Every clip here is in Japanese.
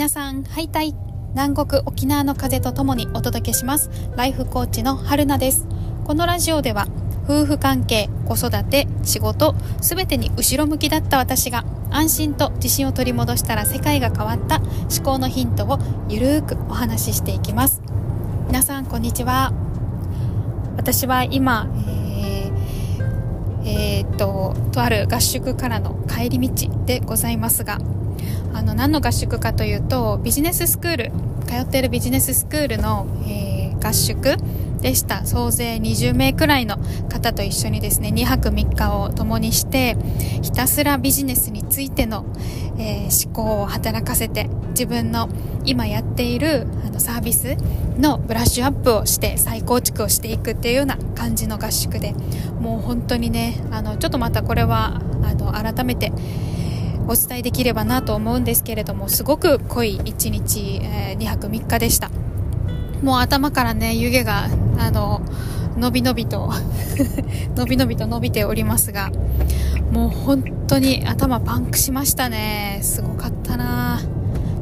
皆さんハイタイ南国沖縄の風とともにお届けします。ライフコーチの春菜です。このラジオでは夫婦関係子育て仕事すべてに後ろ向きだった私が安心と自信を取り戻したら世界が変わった思考のヒントをゆるーくお話ししていきます。皆さんこんにちは。私は今、えーえー、っととある合宿からの帰り道でございますがあの何の合宿かというとビジネススクール通っているビジネススクールの、えー、合宿でした。総勢20名くらいの方と一緒にですね2泊3日を共にしてひたすらビジネスについての、えー、思考を働かせて自分の今やっているあのサービスのブラッシュアップをして再構築をしていくっていうような感じの合宿でもう本当にねあのちょっとまたこれはあの改めてお伝えできればなと思うんですけれどもすごく濃い1日、えー、2泊3日でした。もう頭からね湯気があののびのびと のびのびと伸びておりますがもう本当に頭パンクしましたね。すごかったな。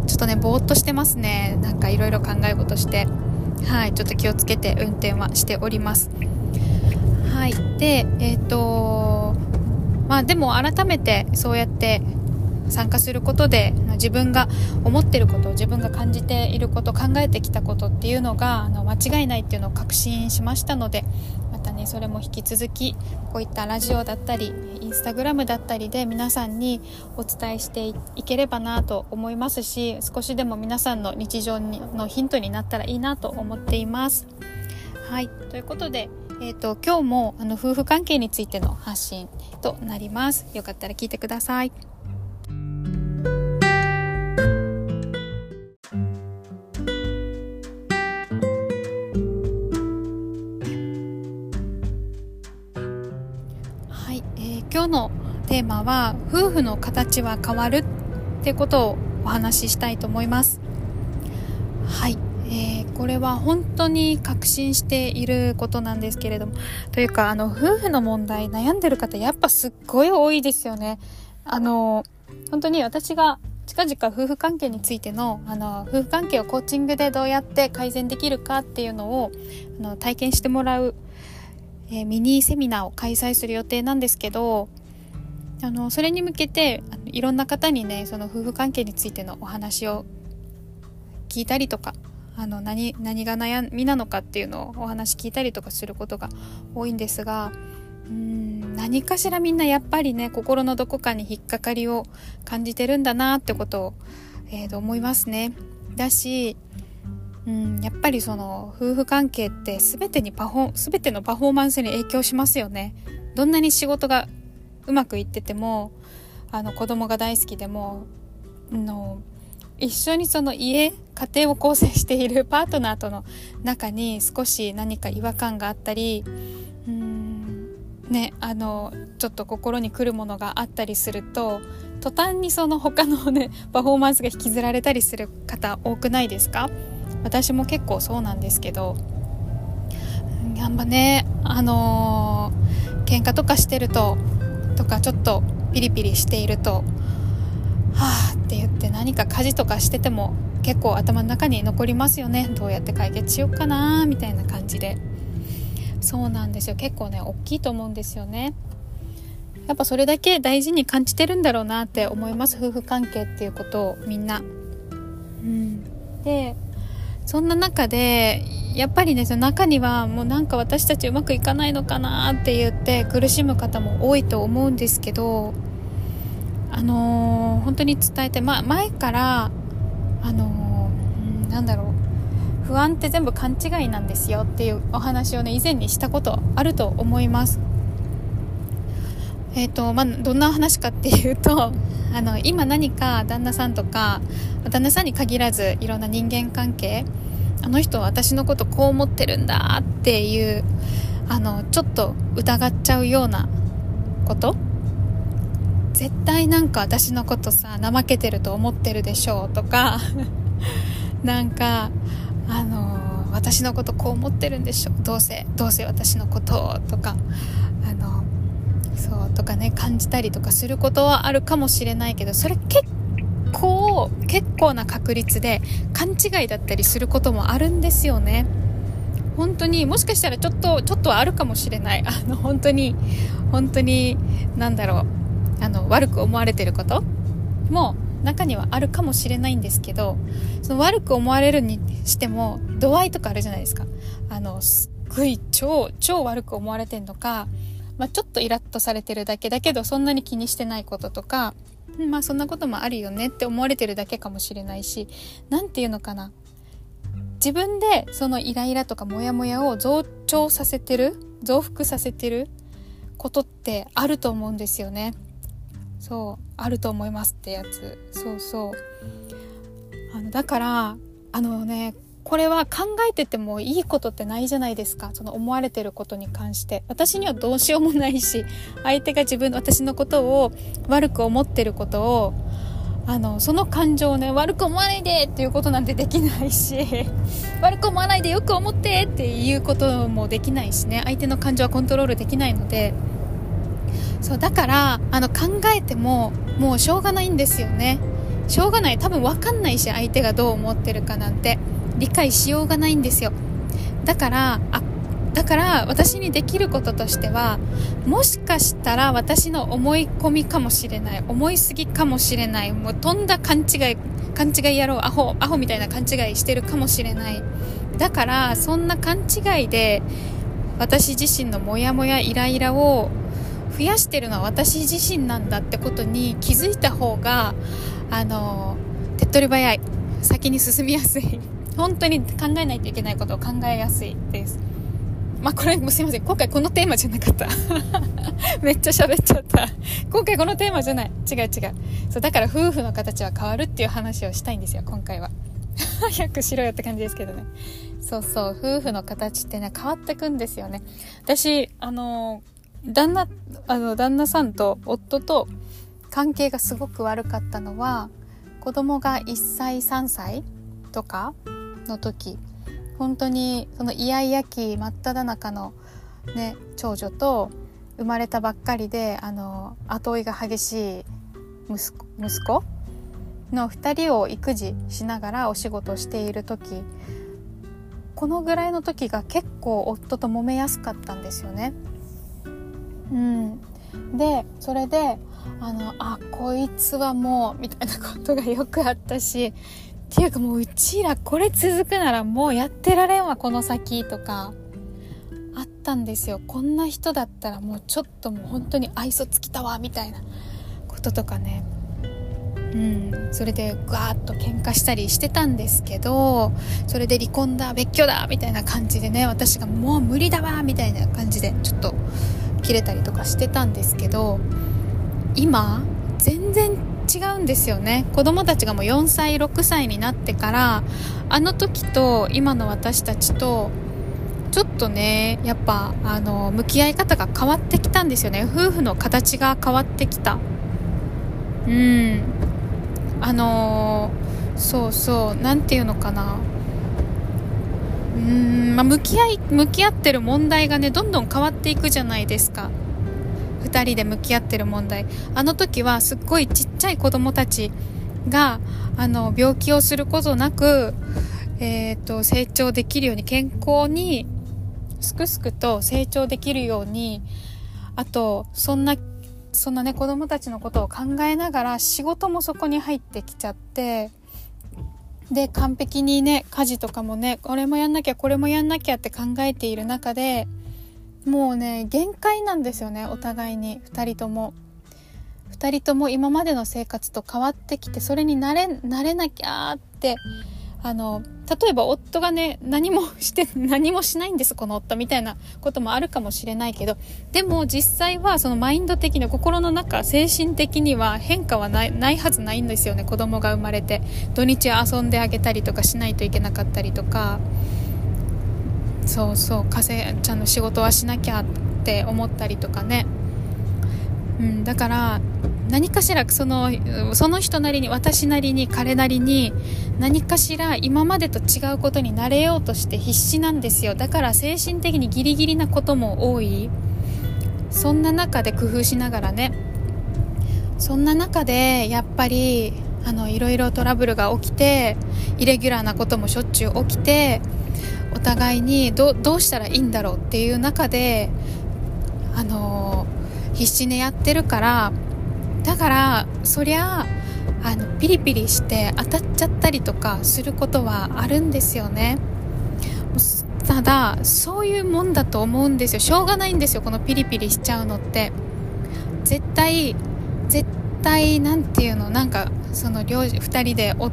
ちょっとねぼーっとしてますね。なんかいろいろ考え事して。はいちょっと気をつけて運転はしております。はいでえっ、ー、とまあでも改めてそうやって参加することで自分が思ってること自分が感じていること考えてきたことっていうのがあの間違いないっていうのを確信しましたのでまたねそれも引き続きこういったラジオだったりインスタグラムだったりで皆さんにお伝えしていければなと思いますし少しでも皆さんの日常のヒントになったらいいなと思っています。はいということでえーと、と今日もあの夫婦関係についての発信となります。よかったら聞いてください。テーマは夫婦の形は変わるってことをお話ししたいと思います。はい、えー、これは本当に確信していることなんですけれども。というかあの夫婦の問題悩んでる方やっぱすっごい多いですよね。あの本当に私が近々夫婦関係についてのあの夫婦関係をコーチングでどうやって改善できるかっていうのをあの体験してもらうえー、ミニセミナーを開催する予定なんですけどあのそれに向けてあのいろんな方にねその夫婦関係についてのお話を聞いたりとかあの何何が悩みなのかっていうのをお話聞いたりとかすることが多いんですがうん何かしらみんなやっぱりね心のどこかに引っかかりを感じてるんだなってことを、えー、と思いますね。だしうん、やっぱりその夫婦関係って全てにパフォ全てのパフォーマンスに影響しますよね。どんなに仕事がうまくいっててもあの子供が大好きでもの一緒にその家家庭を構成している パートナーとの中に少し何か違和感があったりうんねあのちょっと心に来るものがあったりすると途端にその他のね パフォーマンスが引きずられたりする方多くないですか？私も結構そうなんですけどやっぱねあのー、喧嘩とかしてるととかちょっとピリピリしているとはあって言って何か家事とかしてても結構頭の中に残りますよね。どうやって解決しようかなみたいな感じで。そうなんですよ。結構ね大きいと思うんですよね。やっぱそれだけ大事に感じてるんだろうなって思います。夫婦関係っていうことをみんな。うん。でそんな中でやっぱりねその中にはもうなんか私たちうまくいかないのかなって言って苦しむ方も多いと思うんですけどあのー、本当に伝えて、ま、前からあのー、なんだろう不安って全部勘違いなんですよっていうお話をね以前にしたことあると思います。えーとまあ、どんな話かっていうと あの今何か旦那さんとか旦那さんに限らずいろんな人間関係あの人は私のことこう思ってるんだっていうあのちょっと疑っちゃうようなこと？絶対なんか私のことさ怠けてると思ってるでしょうとか なんかあの私のことこう思ってるんでしょどうせどうせ私のこととかあのそうとかね感じたりとかすることはあるかもしれないけどそれ結構結構な確率で勘違いだったりすることもあるんですよね。本当にもしかしたらちょっとちょっとはあるかもしれない。あの本当に本当に何だろう。あの悪く思われてることも中にはあるかもしれないんですけどその悪く思われるにしても度合いとかあるじゃないですか。あのすっごい超超悪く思われてんのか、まあ、ちょっとイラッとされてるだけだけどそんなに気にしてないこととかまあそんなこともあるよねって思われてるだけかもしれないし何て言うのかな。自分でそのイライラとかモヤモヤを増長させてる増幅させてることってあると思うんですよね。そうあると思いますってやつ。そうそう。あのだからあのねこれは考えててもいいことってないじゃないですか。その思われてることに関して。私にはどうしようもないし相手が自分私のことを悪く思ってることをあのその感情をね悪く思わないでっていうことなんてできないし 悪く思わないでよく思ってっていうこともできないしね。相手の感情はコントロールできないので。そうだからあの考えてももうしょうがないんですよね。しょうがない。多分分かんないし相手がどう思ってるかなんて。理解しようがないんですよ。だからあだから私にできることとしてはもしかしたら私の思い込みかもしれない思いすぎかもしれないもうとんだ勘違い勘違い野郎アホアホみたいな勘違いしてるかもしれない。だからそんな勘違いで私自身のモヤモヤイライラを増やしてるのは私自身なんだってことに気づいた方があの手っ取り早い。先に進みやすい。本当に考えないといけないことを考えやすいです。まあこれもすいません。今回このテーマじゃなかった。めっちゃ喋っちゃった。今回このテーマじゃない。違う違う。そうだから夫婦の形は変わるっていう話をしたいんですよ今回は。早くしろよって感じですけどね。そうそう。夫婦の形ってね変わってくんですよね。私あの旦那あの旦那さんと夫と関係がすごく悪かったのは子供が1歳3歳とかの時本当にそのイヤイヤ期真っ只中の、ね、長女と生まれたばっかりであの後追いが激しい息子の2人を育児しながらお仕事している時このぐらいの時が結構夫と揉めやすかったんですよね。うん、でそれであのあこいつはもうみたいなことがよくあったしっていうかもううちらこれ続くならもうやってられんわこの先とかあったんですよ。こんな人だったらもうちょっともう本当に愛想尽きたわみたいなこととかね。うん。それでガーッと喧嘩したりしてたんですけどそれで離婚だ別居だみたいな感じでね私がもう無理だわみたいな感じでちょっと切れたりとかしてたんですけど今全然違うんですよね。子供たちがもう4歳6歳になってからあの時と今の私たちとちょっとねやっぱあの向き合い方が変わってきたんですよね。夫婦の形が変わってきた。うん。あのそうそう。何て言うのかな。うーん、まあ、向き合い向き合ってる問題がねどんどん変わっていくじゃないですか。2人で向き合ってる問題。あの時はすっごいちっちゃい子供たちがあの病気をすることなく、えーと、成長できるように健康にすくすくと成長できるようにあとそんなそんなね子供たちのことを考えながら仕事もそこに入ってきちゃってで完璧にね家事とかもねこれもやんなきゃこれもやんなきゃって考えている中でもうね限界なんですよねお互いに2人とも。2人とも今までの生活と変わってきてそれに慣れ慣れなきゃってあの例えば夫がね何もして 何もしないんですこの夫みたいなこともあるかもしれないけどでも実際はそのマインド的に心の中精神的には変化はないないはずないんですよね子供が生まれて。土日遊んであげたりとかしないといけなかったりとかそうそう風ちゃんの仕事はしなきゃって思ったりとかね、うん、だから何かしらそのその人なりに私なりに彼なりに何かしら今までと違うことになれようとして必死なんですよ。だから精神的にギリギリなことも多い。そんな中で工夫しながらね。そんな中でやっぱりあのいろいろトラブルが起きてイレギュラーなこともしょっちゅう起きてお互いにどうしたらいいんだろうっていう中であの必死にやってるからだからそりゃあのピリピリして当たっちゃったりとかすることはあるんですよね。ただそういうもんだと思うんですよ。しょうがないんですよこのピリピリしちゃうのって。絶対絶対何て言うのなんかその両2人でお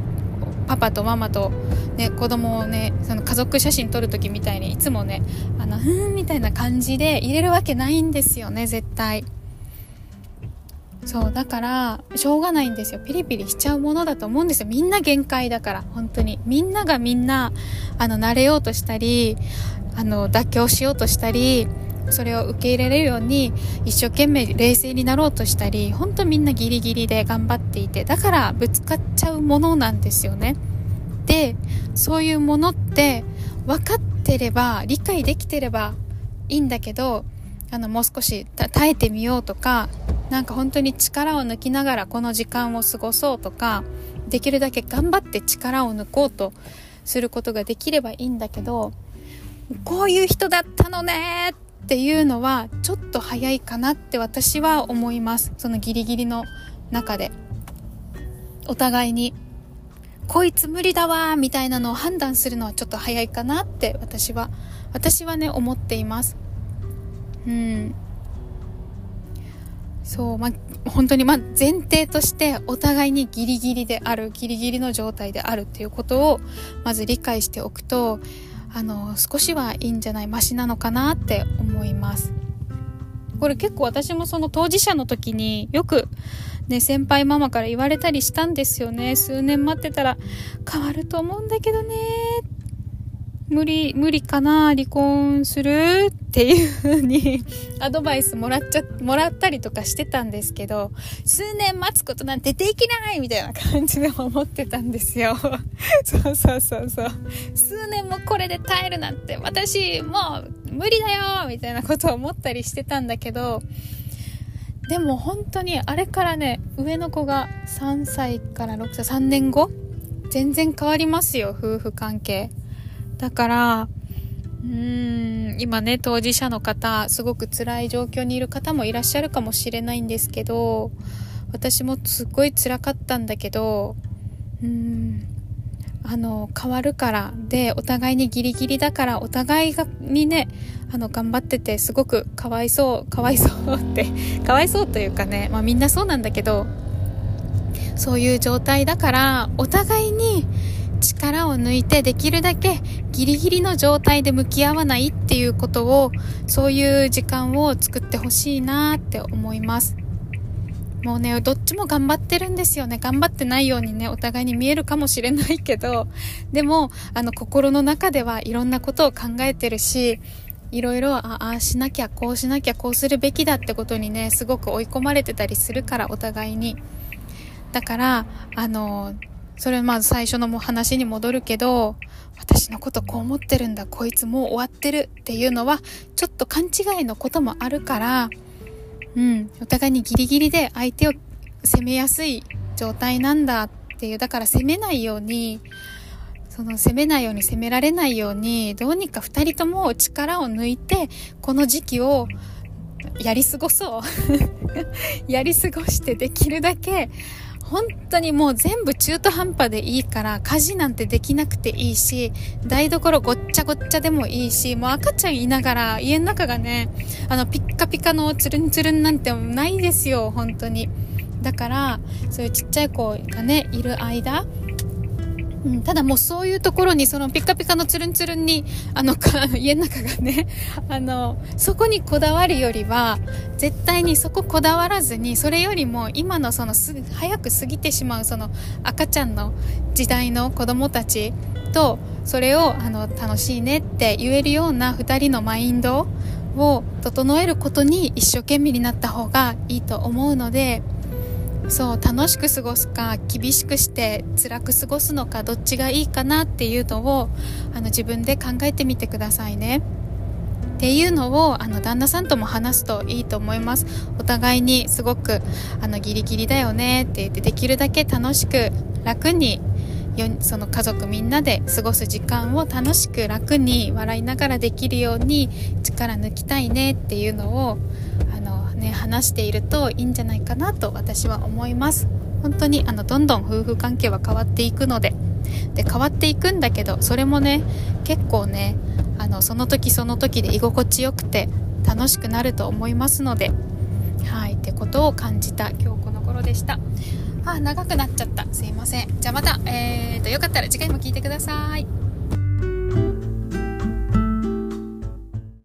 パパとママと、ね、子供をねその家族写真撮る時みたいにいつもねあのふんみたいな感じで入れるわけないんですよね絶対。そうだからしょうがないんですよ。ピリピリしちゃうものだと思うんですよ。みんな限界だから本当に。みんながみんなあの慣れようとしたりあの妥協しようとしたりそれを受け入れれるように一生懸命冷静になろうとしたり本当みんなギリギリで頑張っていてだからぶつかっちゃうものなんですよね。でそういうものって分かってれば理解できてればいいんだけどあのもう少し耐えてみようとかなんか本当に力を抜きながらこの時間を過ごそうとかできるだけ頑張って力を抜こうとすることができればいいんだけどこういう人だったのねっていうのはちょっと早いかなって私は思います。そのギリギリの中で。お互いにこいつ無理だわみたいなのを判断するのはちょっと早いかなって私は私はね思っています。うん。そうまあ本当にま前提としてお互いにギリギリであるギリギリの状態であるっていうことをまず理解しておくとあの少しはいいんじゃないマシなのかなって思います。これ結構私もその当事者の時によくね先輩ママから言われたりしたんですよね。数年待ってたら変わると思うんだけどねって。無理、無理かな離婚するっていう風に アドバイスもらっちゃ、もらったりとかしてたんですけど、数年待つことなんてできないみたいな感じで思ってたんですよ。そうそうそうそう。数年もこれで耐えるなんて私もう無理だよみたいなことを思ったりしてたんだけど、でも本当にあれからね、上の子が3歳から6歳、3年後全然変わりますよ、夫婦関係。だから、うーん、今ね、当事者の方、すごく辛い状況にいる方もいらっしゃるかもしれないんですけど、私もすっごい辛かったんだけど、うーん、あの、変わるから、で、お互いにギリギリだから、お互いが、にね、あの、頑張ってて、すごくかわいそう、かわいそうって、かわいそうというかね、まあみんなそうなんだけど、そういう状態だから、お互いに、力を抜いてできるだけギリギリの状態で向き合わないっていうことをそういう時間を作ってほしいなって思います。もうねどっちも頑張ってるんですよね。頑張ってないようにねお互いに見えるかもしれないけどでもあの心の中ではいろんなことを考えてるしいろいろああしなきゃこうしなきゃこうするべきだってことにねすごく追い込まれてたりするからお互いに。だからあのそれまず最初のも話に戻るけど、私のことこう思ってるんだ、こいつもう終わってるっていうのは、ちょっと勘違いのこともあるから、うん、お互いにギリギリで相手を攻めやすい状態なんだっていう、だから攻めないように、その攻めないように攻められないように、どうにか二人とも力を抜いて、この時期をやり過ごそう。やり過ごしてできるだけ、本当にもう全部中途半端でいいから家事なんてできなくていいし台所ごっちゃごっちゃでもいいしもう赤ちゃんいながら家の中がねあのピッカピカのツルンツルンなんてないですよ本当に。だからそういうちっちゃい子がねいる間うん、ただもうそういうところにそのピカピカのつるんつるんにあの 家の中がね あのそこにこだわるよりは絶対にそここだわらずにそれよりも今のそのす早く過ぎてしまうその赤ちゃんの時代の子供たちとそれをあの楽しいねって言えるような2人のマインドを整えることに一生懸命になった方がいいと思うのでそう楽しく過ごすか厳しくして辛く過ごすのかどっちがいいかなっていうのをあの自分で考えてみてくださいね。っていうのをあの旦那さんとも話すといいと思います。お互いにすごくあのギリギリだよねって言ってできるだけ楽しく楽にその家族みんなで過ごす時間を楽しく楽に笑いながらできるように力抜きたいねっていうのを、ね、話しているといいんじゃないかなと私は思います。本当にあのどんどん夫婦関係は変わっていくので。で変わっていくんだけどそれもね結構ねあのその時その時で居心地よくて楽しくなると思いますので。はいってことを感じた今日この頃でした。あ長くなっちゃった。すいません。じゃあまたえーとよかったら次回も聞いてください。